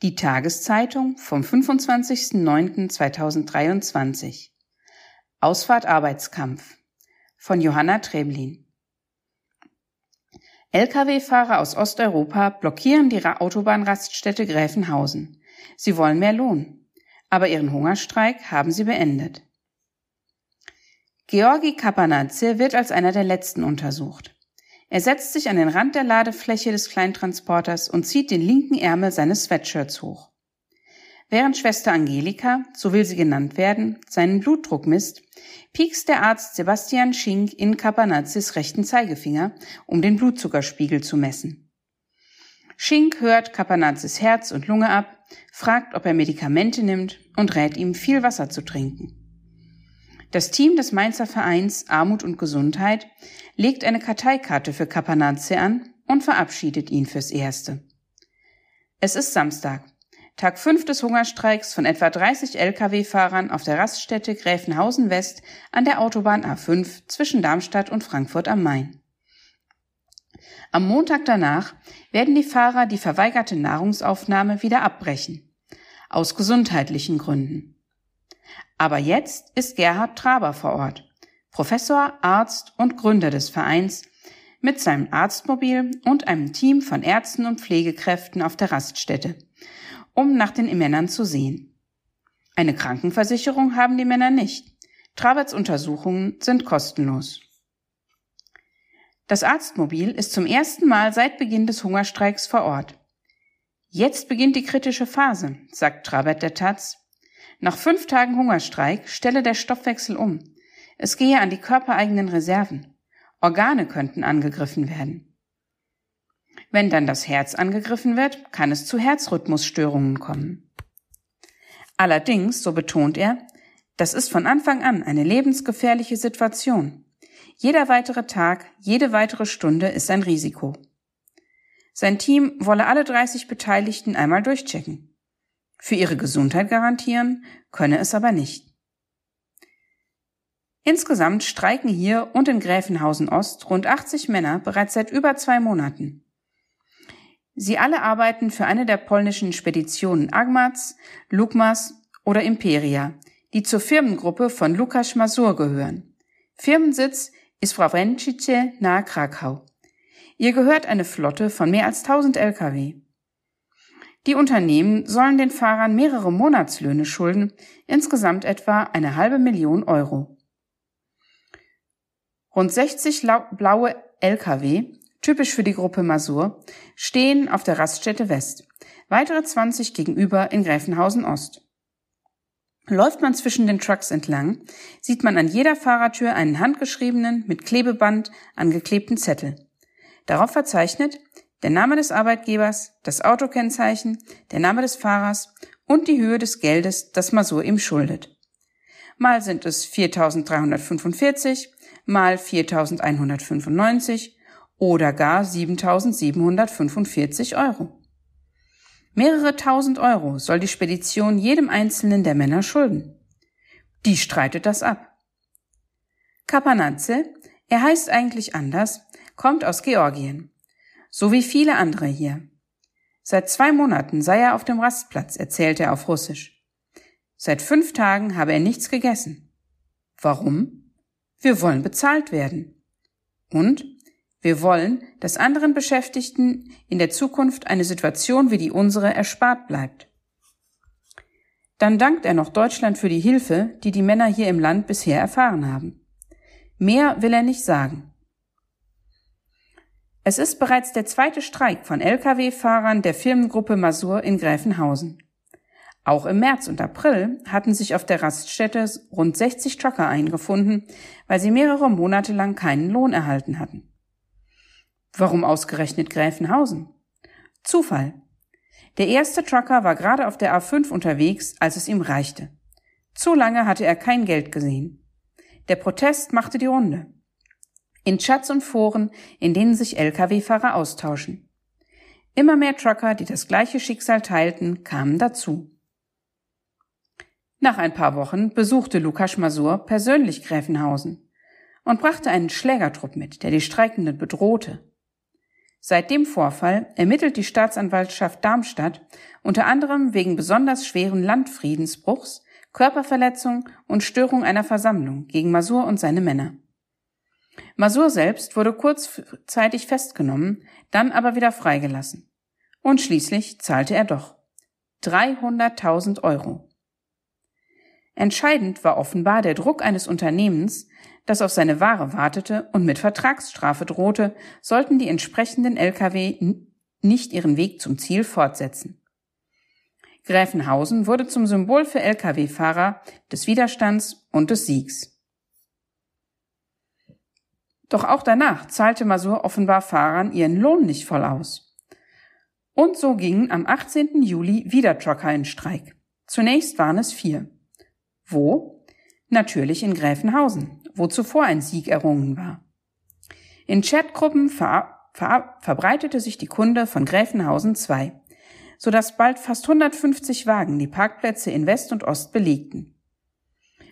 Die Tageszeitung vom 25.09.2023 Ausfahrt Arbeitskampf von Johanna Treblin Lkw-Fahrer aus Osteuropa blockieren die Autobahnraststätte Gräfenhausen. Sie wollen mehr Lohn. Aber ihren Hungerstreik haben sie beendet. Georgi Kapanadze wird als einer der letzten untersucht. Er setzt sich an den Rand der Ladefläche des Kleintransporters und zieht den linken Ärmel seines Sweatshirts hoch. Während Schwester Angelika, so will sie genannt werden, seinen Blutdruck misst, piekst der Arzt Sebastian Schink in Kapanazzis rechten Zeigefinger, um den Blutzuckerspiegel zu messen. Schink hört Kapanazzis Herz und Lunge ab, fragt, ob er Medikamente nimmt und rät ihm, viel Wasser zu trinken. Das Team des Mainzer Vereins Armut und Gesundheit legt eine Karteikarte für Kapanazze an und verabschiedet ihn fürs Erste. Es ist Samstag, Tag 5 des Hungerstreiks von etwa 30 Lkw-Fahrern auf der Raststätte Gräfenhausen West an der Autobahn A5 zwischen Darmstadt und Frankfurt am Main. Am Montag danach werden die Fahrer die verweigerte Nahrungsaufnahme wieder abbrechen. Aus gesundheitlichen Gründen. Aber jetzt ist Gerhard Traber vor Ort, Professor, Arzt und Gründer des Vereins, mit seinem Arztmobil und einem Team von Ärzten und Pflegekräften auf der Raststätte, um nach den Männern zu sehen. Eine Krankenversicherung haben die Männer nicht. Traberts Untersuchungen sind kostenlos. Das Arztmobil ist zum ersten Mal seit Beginn des Hungerstreiks vor Ort. Jetzt beginnt die kritische Phase, sagt Trabert der Taz. Nach fünf Tagen Hungerstreik stelle der Stoffwechsel um. Es gehe an die körpereigenen Reserven. Organe könnten angegriffen werden. Wenn dann das Herz angegriffen wird, kann es zu Herzrhythmusstörungen kommen. Allerdings, so betont er, das ist von Anfang an eine lebensgefährliche Situation. Jeder weitere Tag, jede weitere Stunde ist ein Risiko. Sein Team wolle alle 30 Beteiligten einmal durchchecken. Für ihre Gesundheit garantieren könne es aber nicht. Insgesamt streiken hier und in Gräfenhausen Ost rund 80 Männer bereits seit über zwei Monaten. Sie alle arbeiten für eine der polnischen Speditionen Agmaz, Lukmas oder Imperia, die zur Firmengruppe von Lukas Masur gehören. Firmensitz ist Wawręcice nahe Krakau. Ihr gehört eine Flotte von mehr als 1000 Lkw. Die Unternehmen sollen den Fahrern mehrere Monatslöhne schulden, insgesamt etwa eine halbe Million Euro. Rund 60 blaue Lkw, typisch für die Gruppe Masur, stehen auf der Raststätte West, weitere 20 gegenüber in Gräfenhausen Ost. Läuft man zwischen den Trucks entlang, sieht man an jeder Fahrertür einen handgeschriebenen, mit Klebeband angeklebten Zettel. Darauf verzeichnet, der Name des Arbeitgebers, das Autokennzeichen, der Name des Fahrers und die Höhe des Geldes, das Masur ihm schuldet. Mal sind es 4.345, mal 4.195 oder gar 7.745 Euro. Mehrere tausend Euro soll die Spedition jedem einzelnen der Männer schulden. Die streitet das ab. Kapanadze, er heißt eigentlich anders, kommt aus Georgien so wie viele andere hier. Seit zwei Monaten sei er auf dem Rastplatz, erzählte er auf Russisch. Seit fünf Tagen habe er nichts gegessen. Warum? Wir wollen bezahlt werden. Und wir wollen, dass anderen Beschäftigten in der Zukunft eine Situation wie die unsere erspart bleibt. Dann dankt er noch Deutschland für die Hilfe, die die Männer hier im Land bisher erfahren haben. Mehr will er nicht sagen. Es ist bereits der zweite Streik von Lkw-Fahrern der Firmengruppe Masur in Gräfenhausen. Auch im März und April hatten sich auf der Raststätte rund 60 Trucker eingefunden, weil sie mehrere Monate lang keinen Lohn erhalten hatten. Warum ausgerechnet Gräfenhausen? Zufall. Der erste Trucker war gerade auf der A5 unterwegs, als es ihm reichte. Zu lange hatte er kein Geld gesehen. Der Protest machte die Runde in Chats und Foren, in denen sich Lkw-Fahrer austauschen. Immer mehr Trucker, die das gleiche Schicksal teilten, kamen dazu. Nach ein paar Wochen besuchte Lukas Masur persönlich Gräfenhausen und brachte einen Schlägertrupp mit, der die Streikenden bedrohte. Seit dem Vorfall ermittelt die Staatsanwaltschaft Darmstadt unter anderem wegen besonders schweren Landfriedensbruchs, Körperverletzung und Störung einer Versammlung gegen Masur und seine Männer. Masur selbst wurde kurzzeitig festgenommen, dann aber wieder freigelassen. Und schließlich zahlte er doch. 300.000 Euro. Entscheidend war offenbar der Druck eines Unternehmens, das auf seine Ware wartete und mit Vertragsstrafe drohte, sollten die entsprechenden Lkw nicht ihren Weg zum Ziel fortsetzen. Gräfenhausen wurde zum Symbol für Lkw-Fahrer des Widerstands und des Siegs. Doch auch danach zahlte Masur offenbar Fahrern ihren Lohn nicht voll aus. Und so gingen am 18. Juli wieder Trucker in Streik. Zunächst waren es vier. Wo? Natürlich in Gräfenhausen, wo zuvor ein Sieg errungen war. In Chatgruppen ver ver verbreitete sich die Kunde von Gräfenhausen 2, sodass bald fast 150 Wagen die Parkplätze in West und Ost belegten.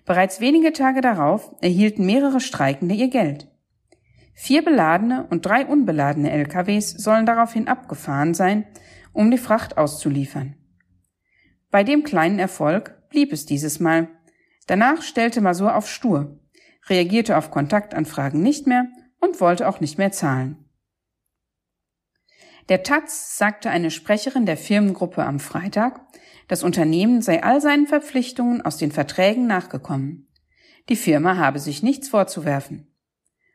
Bereits wenige Tage darauf erhielten mehrere Streikende ihr Geld. Vier beladene und drei unbeladene LKWs sollen daraufhin abgefahren sein, um die Fracht auszuliefern. Bei dem kleinen Erfolg blieb es dieses Mal. Danach stellte Masur auf stur, reagierte auf Kontaktanfragen nicht mehr und wollte auch nicht mehr zahlen. Der Taz sagte eine Sprecherin der Firmengruppe am Freitag, das Unternehmen sei all seinen Verpflichtungen aus den Verträgen nachgekommen. Die Firma habe sich nichts vorzuwerfen.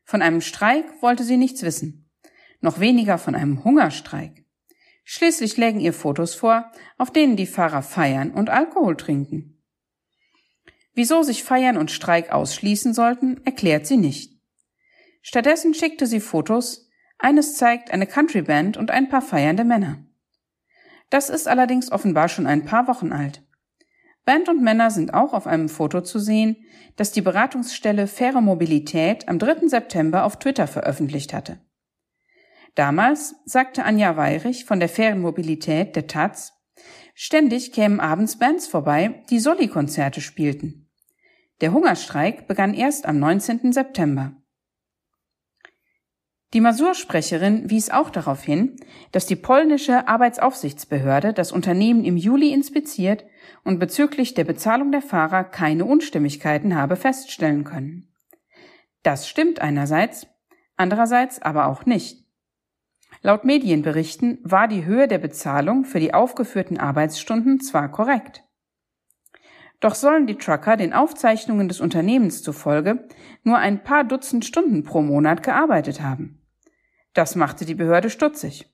Von einem Streik wollte sie nichts wissen, noch weniger von einem Hungerstreik. Schließlich lägen ihr Fotos vor, auf denen die Fahrer feiern und Alkohol trinken. Wieso sich Feiern und Streik ausschließen sollten, erklärt sie nicht. Stattdessen schickte sie Fotos, eines zeigt eine Countryband und ein paar feiernde Männer. Das ist allerdings offenbar schon ein paar Wochen alt. Band und Männer sind auch auf einem Foto zu sehen, das die Beratungsstelle Faire Mobilität am 3. September auf Twitter veröffentlicht hatte. Damals sagte Anja Weirich von der Fairen Mobilität der Taz, ständig kämen abends Bands vorbei, die Solli-Konzerte spielten. Der Hungerstreik begann erst am 19. September. Die Masur-Sprecherin wies auch darauf hin, dass die polnische Arbeitsaufsichtsbehörde das Unternehmen im Juli inspiziert und bezüglich der Bezahlung der Fahrer keine Unstimmigkeiten habe feststellen können. Das stimmt einerseits, andererseits aber auch nicht. Laut Medienberichten war die Höhe der Bezahlung für die aufgeführten Arbeitsstunden zwar korrekt. Doch sollen die Trucker den Aufzeichnungen des Unternehmens zufolge nur ein paar Dutzend Stunden pro Monat gearbeitet haben. Das machte die Behörde stutzig.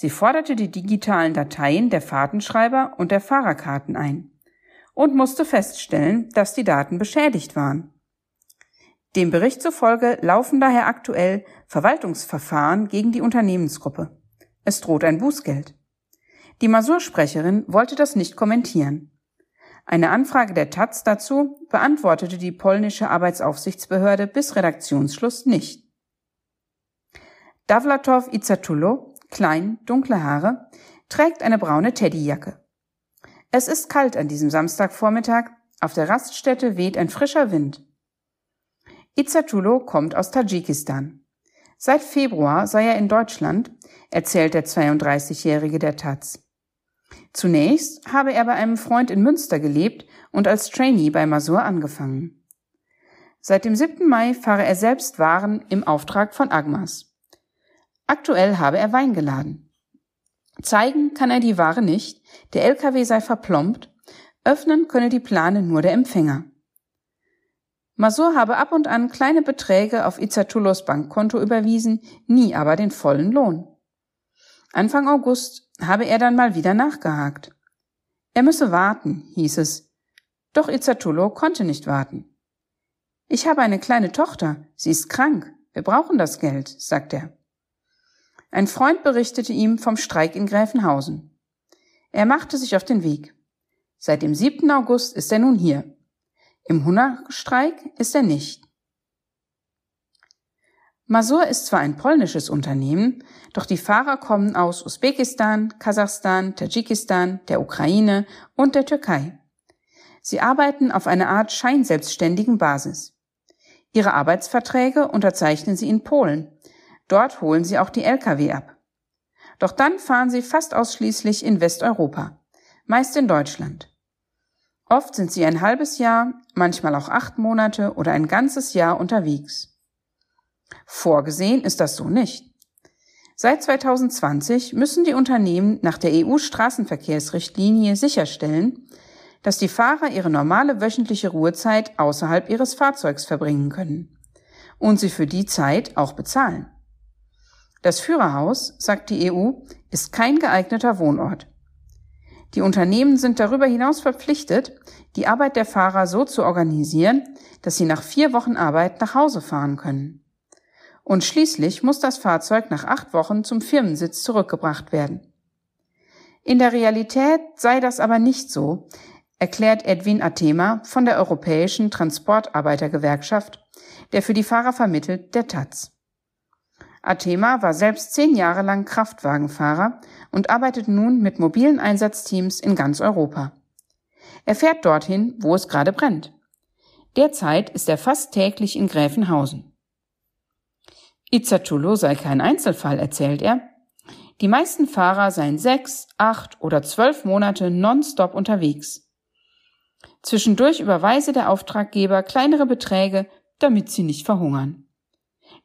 Sie forderte die digitalen Dateien der Fahrtenschreiber und der Fahrerkarten ein und musste feststellen, dass die Daten beschädigt waren. Dem Bericht zufolge laufen daher aktuell Verwaltungsverfahren gegen die Unternehmensgruppe. Es droht ein Bußgeld. Die Masur-Sprecherin wollte das nicht kommentieren. Eine Anfrage der Taz dazu beantwortete die polnische Arbeitsaufsichtsbehörde bis Redaktionsschluss nicht. Davlatov Izatulo, klein, dunkle Haare, trägt eine braune Teddyjacke. Es ist kalt an diesem Samstagvormittag, auf der Raststätte weht ein frischer Wind. Izatulo kommt aus Tadschikistan. Seit Februar sei er in Deutschland, erzählt der 32-Jährige der Taz. Zunächst habe er bei einem Freund in Münster gelebt und als Trainee bei Masur angefangen. Seit dem 7. Mai fahre er selbst Waren im Auftrag von Agmas. Aktuell habe er Wein geladen. Zeigen kann er die Ware nicht, der LKW sei verplombt, öffnen könne die Plane nur der Empfänger. Masur habe ab und an kleine Beträge auf Izatulos Bankkonto überwiesen, nie aber den vollen Lohn. Anfang August habe er dann mal wieder nachgehakt. Er müsse warten, hieß es. Doch Izatulo konnte nicht warten. Ich habe eine kleine Tochter, sie ist krank, wir brauchen das Geld, sagt er. Ein Freund berichtete ihm vom Streik in Gräfenhausen. Er machte sich auf den Weg. Seit dem 7. August ist er nun hier. Im Hungerstreik ist er nicht. Masur ist zwar ein polnisches Unternehmen, doch die Fahrer kommen aus Usbekistan, Kasachstan, Tadschikistan, der Ukraine und der Türkei. Sie arbeiten auf einer Art scheinselbstständigen Basis. Ihre Arbeitsverträge unterzeichnen sie in Polen, Dort holen sie auch die Lkw ab. Doch dann fahren sie fast ausschließlich in Westeuropa, meist in Deutschland. Oft sind sie ein halbes Jahr, manchmal auch acht Monate oder ein ganzes Jahr unterwegs. Vorgesehen ist das so nicht. Seit 2020 müssen die Unternehmen nach der EU-Straßenverkehrsrichtlinie sicherstellen, dass die Fahrer ihre normale wöchentliche Ruhezeit außerhalb ihres Fahrzeugs verbringen können und sie für die Zeit auch bezahlen. Das Führerhaus, sagt die EU, ist kein geeigneter Wohnort. Die Unternehmen sind darüber hinaus verpflichtet, die Arbeit der Fahrer so zu organisieren, dass sie nach vier Wochen Arbeit nach Hause fahren können. Und schließlich muss das Fahrzeug nach acht Wochen zum Firmensitz zurückgebracht werden. In der Realität sei das aber nicht so, erklärt Edwin Athema von der Europäischen Transportarbeitergewerkschaft, der für die Fahrer vermittelt, der Taz. Athema war selbst zehn Jahre lang Kraftwagenfahrer und arbeitet nun mit mobilen Einsatzteams in ganz Europa. Er fährt dorthin, wo es gerade brennt. Derzeit ist er fast täglich in Gräfenhausen. Izzatulo sei kein Einzelfall, erzählt er. Die meisten Fahrer seien sechs, acht oder zwölf Monate nonstop unterwegs. Zwischendurch überweise der Auftraggeber kleinere Beträge, damit sie nicht verhungern.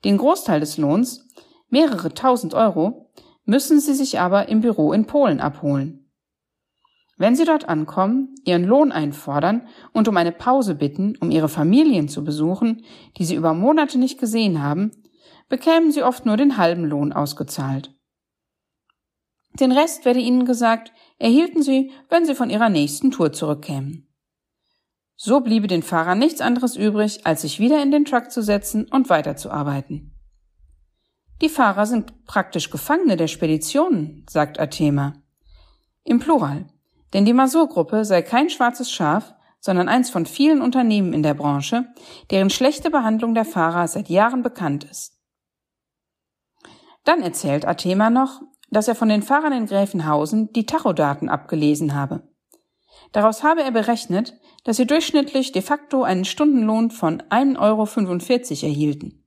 Den Großteil des Lohns, mehrere tausend Euro, müssen sie sich aber im Büro in Polen abholen. Wenn sie dort ankommen, ihren Lohn einfordern und um eine Pause bitten, um ihre Familien zu besuchen, die sie über Monate nicht gesehen haben, bekämen sie oft nur den halben Lohn ausgezahlt. Den Rest werde ihnen gesagt, erhielten sie, wenn sie von ihrer nächsten Tour zurückkämen. So bliebe den Fahrern nichts anderes übrig, als sich wieder in den Truck zu setzen und weiterzuarbeiten. Die Fahrer sind praktisch Gefangene der Speditionen, sagt Athema. Im Plural. Denn die Masur-Gruppe sei kein schwarzes Schaf, sondern eins von vielen Unternehmen in der Branche, deren schlechte Behandlung der Fahrer seit Jahren bekannt ist. Dann erzählt Athema noch, dass er von den Fahrern in Gräfenhausen die Tachodaten abgelesen habe. Daraus habe er berechnet, dass sie durchschnittlich de facto einen Stundenlohn von 1,45 Euro erhielten.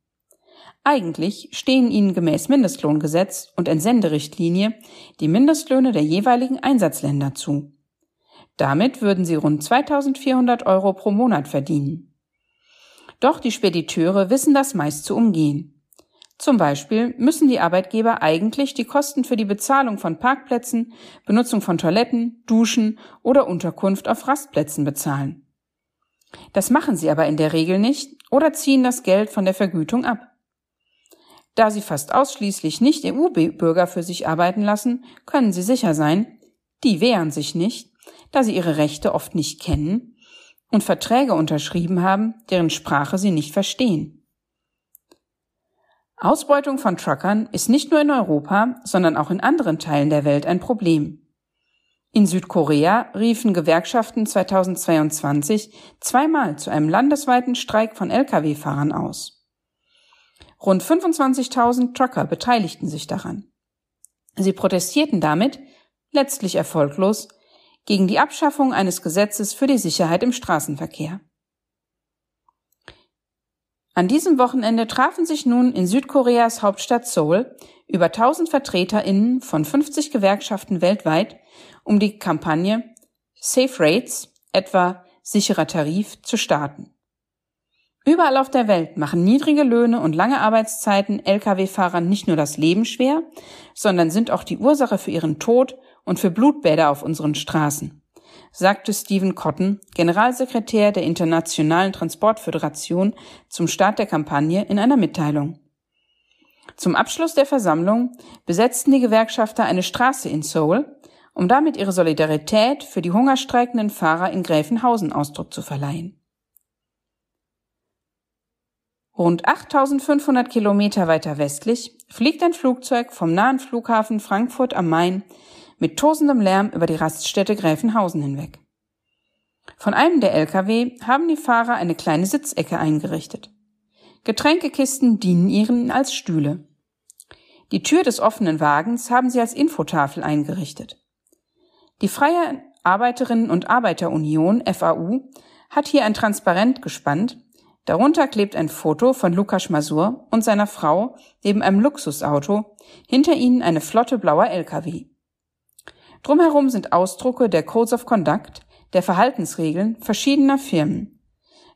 Eigentlich stehen ihnen gemäß Mindestlohngesetz und Entsenderichtlinie die Mindestlöhne der jeweiligen Einsatzländer zu. Damit würden sie rund 2400 Euro pro Monat verdienen. Doch die Spediteure wissen das meist zu umgehen. Zum Beispiel müssen die Arbeitgeber eigentlich die Kosten für die Bezahlung von Parkplätzen, Benutzung von Toiletten, Duschen oder Unterkunft auf Rastplätzen bezahlen. Das machen sie aber in der Regel nicht oder ziehen das Geld von der Vergütung ab. Da sie fast ausschließlich nicht EU-Bürger für sich arbeiten lassen, können sie sicher sein, die wehren sich nicht, da sie ihre Rechte oft nicht kennen und Verträge unterschrieben haben, deren Sprache sie nicht verstehen. Ausbeutung von Truckern ist nicht nur in Europa, sondern auch in anderen Teilen der Welt ein Problem. In Südkorea riefen Gewerkschaften 2022 zweimal zu einem landesweiten Streik von Lkw-Fahrern aus. Rund 25.000 Trucker beteiligten sich daran. Sie protestierten damit, letztlich erfolglos, gegen die Abschaffung eines Gesetzes für die Sicherheit im Straßenverkehr. An diesem Wochenende trafen sich nun in Südkoreas Hauptstadt Seoul über 1000 VertreterInnen von 50 Gewerkschaften weltweit, um die Kampagne Safe Rates, etwa sicherer Tarif, zu starten. Überall auf der Welt machen niedrige Löhne und lange Arbeitszeiten Lkw-Fahrern nicht nur das Leben schwer, sondern sind auch die Ursache für ihren Tod und für Blutbäder auf unseren Straßen sagte Stephen Cotton, Generalsekretär der Internationalen Transportföderation, zum Start der Kampagne in einer Mitteilung. Zum Abschluss der Versammlung besetzten die Gewerkschafter eine Straße in Seoul, um damit ihre Solidarität für die hungerstreikenden Fahrer in Gräfenhausen Ausdruck zu verleihen. Rund 8500 Kilometer weiter westlich fliegt ein Flugzeug vom nahen Flughafen Frankfurt am Main mit tosendem Lärm über die Raststätte Gräfenhausen hinweg. Von einem der Lkw haben die Fahrer eine kleine Sitzecke eingerichtet. Getränkekisten dienen ihnen als Stühle. Die Tür des offenen Wagens haben sie als Infotafel eingerichtet. Die Freie Arbeiterinnen und Arbeiterunion FAU hat hier ein Transparent gespannt, Darunter klebt ein Foto von Lukas Masur und seiner Frau neben einem Luxusauto, hinter ihnen eine Flotte blauer Lkw. Drumherum sind Ausdrucke der Codes of Conduct, der Verhaltensregeln verschiedener Firmen.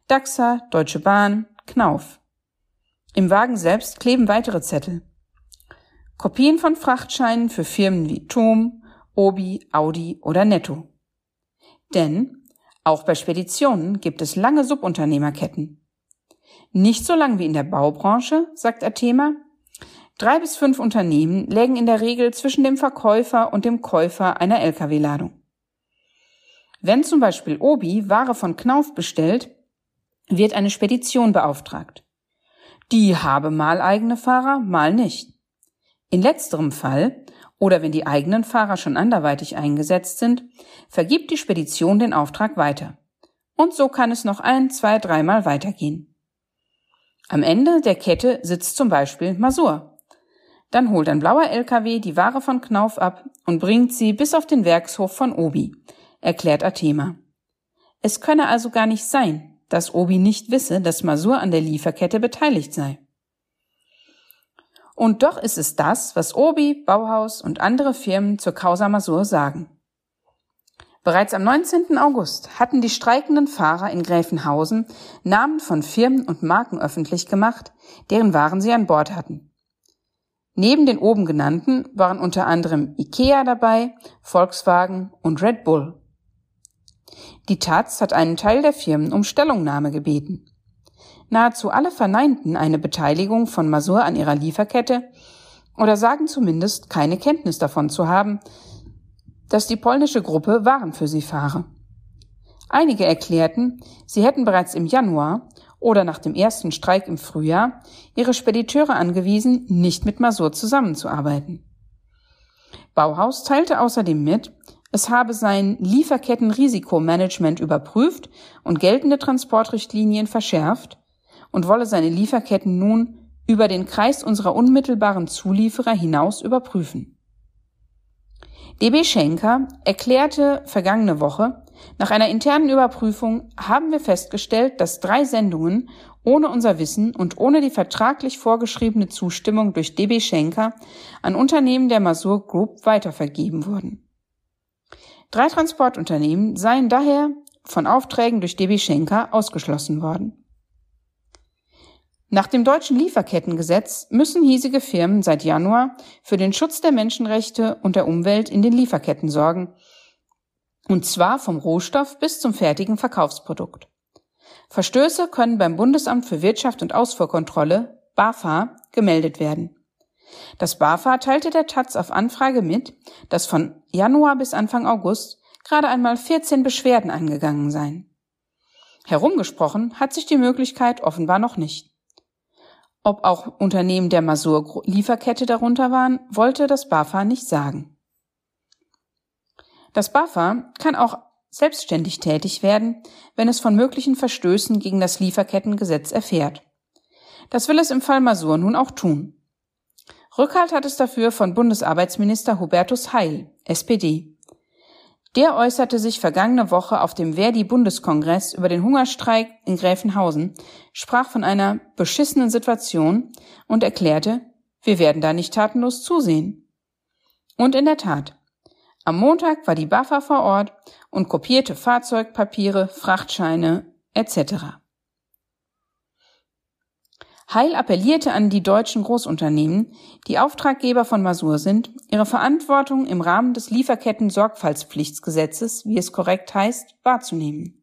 DAXA, Deutsche Bahn, Knauf. Im Wagen selbst kleben weitere Zettel. Kopien von Frachtscheinen für Firmen wie TOM, Obi, Audi oder Netto. Denn auch bei Speditionen gibt es lange Subunternehmerketten. Nicht so lang wie in der Baubranche, sagt Athema. Drei bis fünf Unternehmen lägen in der Regel zwischen dem Verkäufer und dem Käufer einer Lkw-Ladung. Wenn zum Beispiel Obi Ware von Knauf bestellt, wird eine Spedition beauftragt. Die habe mal eigene Fahrer, mal nicht. In letzterem Fall, oder wenn die eigenen Fahrer schon anderweitig eingesetzt sind, vergibt die Spedition den Auftrag weiter. Und so kann es noch ein, zwei, dreimal weitergehen. Am Ende der Kette sitzt zum Beispiel Masur. Dann holt ein blauer LKW die Ware von Knauf ab und bringt sie bis auf den Werkshof von Obi, erklärt Athema. Es könne also gar nicht sein, dass Obi nicht wisse, dass Masur an der Lieferkette beteiligt sei. Und doch ist es das, was Obi, Bauhaus und andere Firmen zur Causa Masur sagen. Bereits am 19. August hatten die streikenden Fahrer in Gräfenhausen Namen von Firmen und Marken öffentlich gemacht, deren Waren sie an Bord hatten. Neben den oben genannten waren unter anderem IKEA dabei, Volkswagen und Red Bull. Die Taz hat einen Teil der Firmen um Stellungnahme gebeten. Nahezu alle verneinten eine Beteiligung von Masur an ihrer Lieferkette oder sagen zumindest keine Kenntnis davon zu haben, dass die polnische Gruppe Waren für sie fahre. Einige erklärten, sie hätten bereits im Januar oder nach dem ersten Streik im Frühjahr ihre Spediteure angewiesen, nicht mit Masur zusammenzuarbeiten. Bauhaus teilte außerdem mit, es habe sein Lieferkettenrisikomanagement überprüft und geltende Transportrichtlinien verschärft und wolle seine Lieferketten nun über den Kreis unserer unmittelbaren Zulieferer hinaus überprüfen. DB Schenker erklärte vergangene Woche, nach einer internen Überprüfung haben wir festgestellt, dass drei Sendungen ohne unser Wissen und ohne die vertraglich vorgeschriebene Zustimmung durch DB Schenker an Unternehmen der Masur Group weitervergeben wurden. Drei Transportunternehmen seien daher von Aufträgen durch DB Schenker ausgeschlossen worden. Nach dem deutschen Lieferkettengesetz müssen hiesige Firmen seit Januar für den Schutz der Menschenrechte und der Umwelt in den Lieferketten sorgen, und zwar vom Rohstoff bis zum fertigen Verkaufsprodukt. Verstöße können beim Bundesamt für Wirtschaft und Ausfuhrkontrolle, BAFA, gemeldet werden. Das BAFA teilte der Taz auf Anfrage mit, dass von Januar bis Anfang August gerade einmal 14 Beschwerden eingegangen seien. Herumgesprochen hat sich die Möglichkeit offenbar noch nicht. Ob auch Unternehmen der Masur-Lieferkette darunter waren, wollte das BAFA nicht sagen. Das BAFA kann auch selbstständig tätig werden, wenn es von möglichen Verstößen gegen das Lieferkettengesetz erfährt. Das will es im Fall Masur nun auch tun. Rückhalt hat es dafür von Bundesarbeitsminister Hubertus Heil, SPD. Der äußerte sich vergangene Woche auf dem Verdi-Bundeskongress über den Hungerstreik in Gräfenhausen, sprach von einer beschissenen Situation und erklärte, wir werden da nicht tatenlos zusehen. Und in der Tat. Am Montag war die BAFA vor Ort und kopierte Fahrzeugpapiere, Frachtscheine etc. Heil appellierte an die deutschen Großunternehmen, die Auftraggeber von Masur sind, ihre Verantwortung im Rahmen des Lieferketten-Sorgfaltspflichtsgesetzes, wie es korrekt heißt, wahrzunehmen.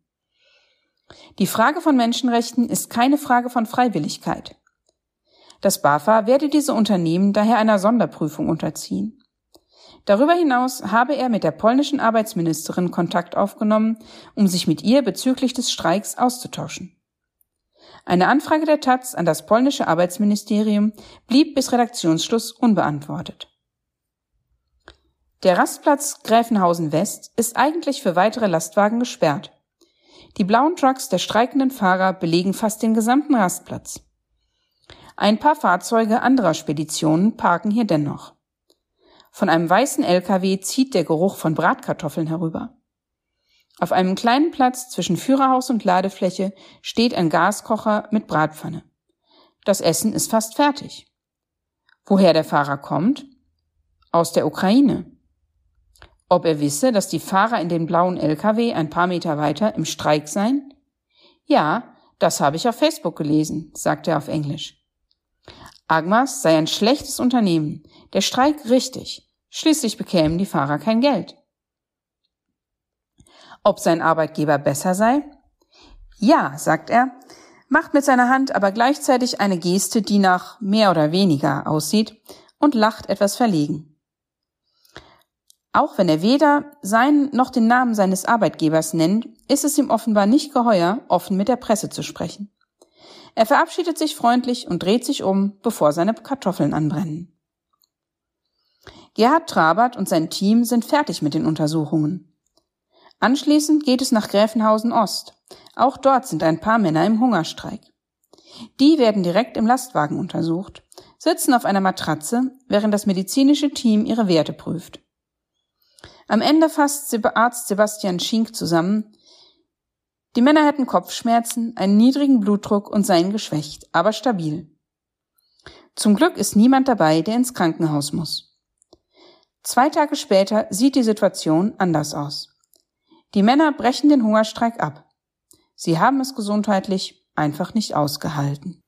Die Frage von Menschenrechten ist keine Frage von Freiwilligkeit. Das BAFA werde diese Unternehmen daher einer Sonderprüfung unterziehen. Darüber hinaus habe er mit der polnischen Arbeitsministerin Kontakt aufgenommen, um sich mit ihr bezüglich des Streiks auszutauschen. Eine Anfrage der Taz an das polnische Arbeitsministerium blieb bis Redaktionsschluss unbeantwortet. Der Rastplatz Gräfenhausen West ist eigentlich für weitere Lastwagen gesperrt. Die blauen Trucks der streikenden Fahrer belegen fast den gesamten Rastplatz. Ein paar Fahrzeuge anderer Speditionen parken hier dennoch. Von einem weißen LKW zieht der Geruch von Bratkartoffeln herüber. Auf einem kleinen Platz zwischen Führerhaus und Ladefläche steht ein Gaskocher mit Bratpfanne. Das Essen ist fast fertig. Woher der Fahrer kommt? Aus der Ukraine. Ob er wisse, dass die Fahrer in den blauen LKW ein paar Meter weiter im Streik seien? Ja, das habe ich auf Facebook gelesen, sagte er auf Englisch. Agmas sei ein schlechtes Unternehmen, der Streik richtig, schließlich bekämen die Fahrer kein Geld. Ob sein Arbeitgeber besser sei? Ja, sagt er, macht mit seiner Hand aber gleichzeitig eine Geste, die nach mehr oder weniger aussieht, und lacht etwas verlegen. Auch wenn er weder seinen noch den Namen seines Arbeitgebers nennt, ist es ihm offenbar nicht geheuer, offen mit der Presse zu sprechen. Er verabschiedet sich freundlich und dreht sich um, bevor seine Kartoffeln anbrennen. Gerhard Trabert und sein Team sind fertig mit den Untersuchungen. Anschließend geht es nach Gräfenhausen Ost. Auch dort sind ein paar Männer im Hungerstreik. Die werden direkt im Lastwagen untersucht, sitzen auf einer Matratze, während das medizinische Team ihre Werte prüft. Am Ende fasst Arzt Sebastian Schink zusammen, die Männer hätten Kopfschmerzen, einen niedrigen Blutdruck und seien geschwächt, aber stabil. Zum Glück ist niemand dabei, der ins Krankenhaus muss. Zwei Tage später sieht die Situation anders aus. Die Männer brechen den Hungerstreik ab. Sie haben es gesundheitlich einfach nicht ausgehalten.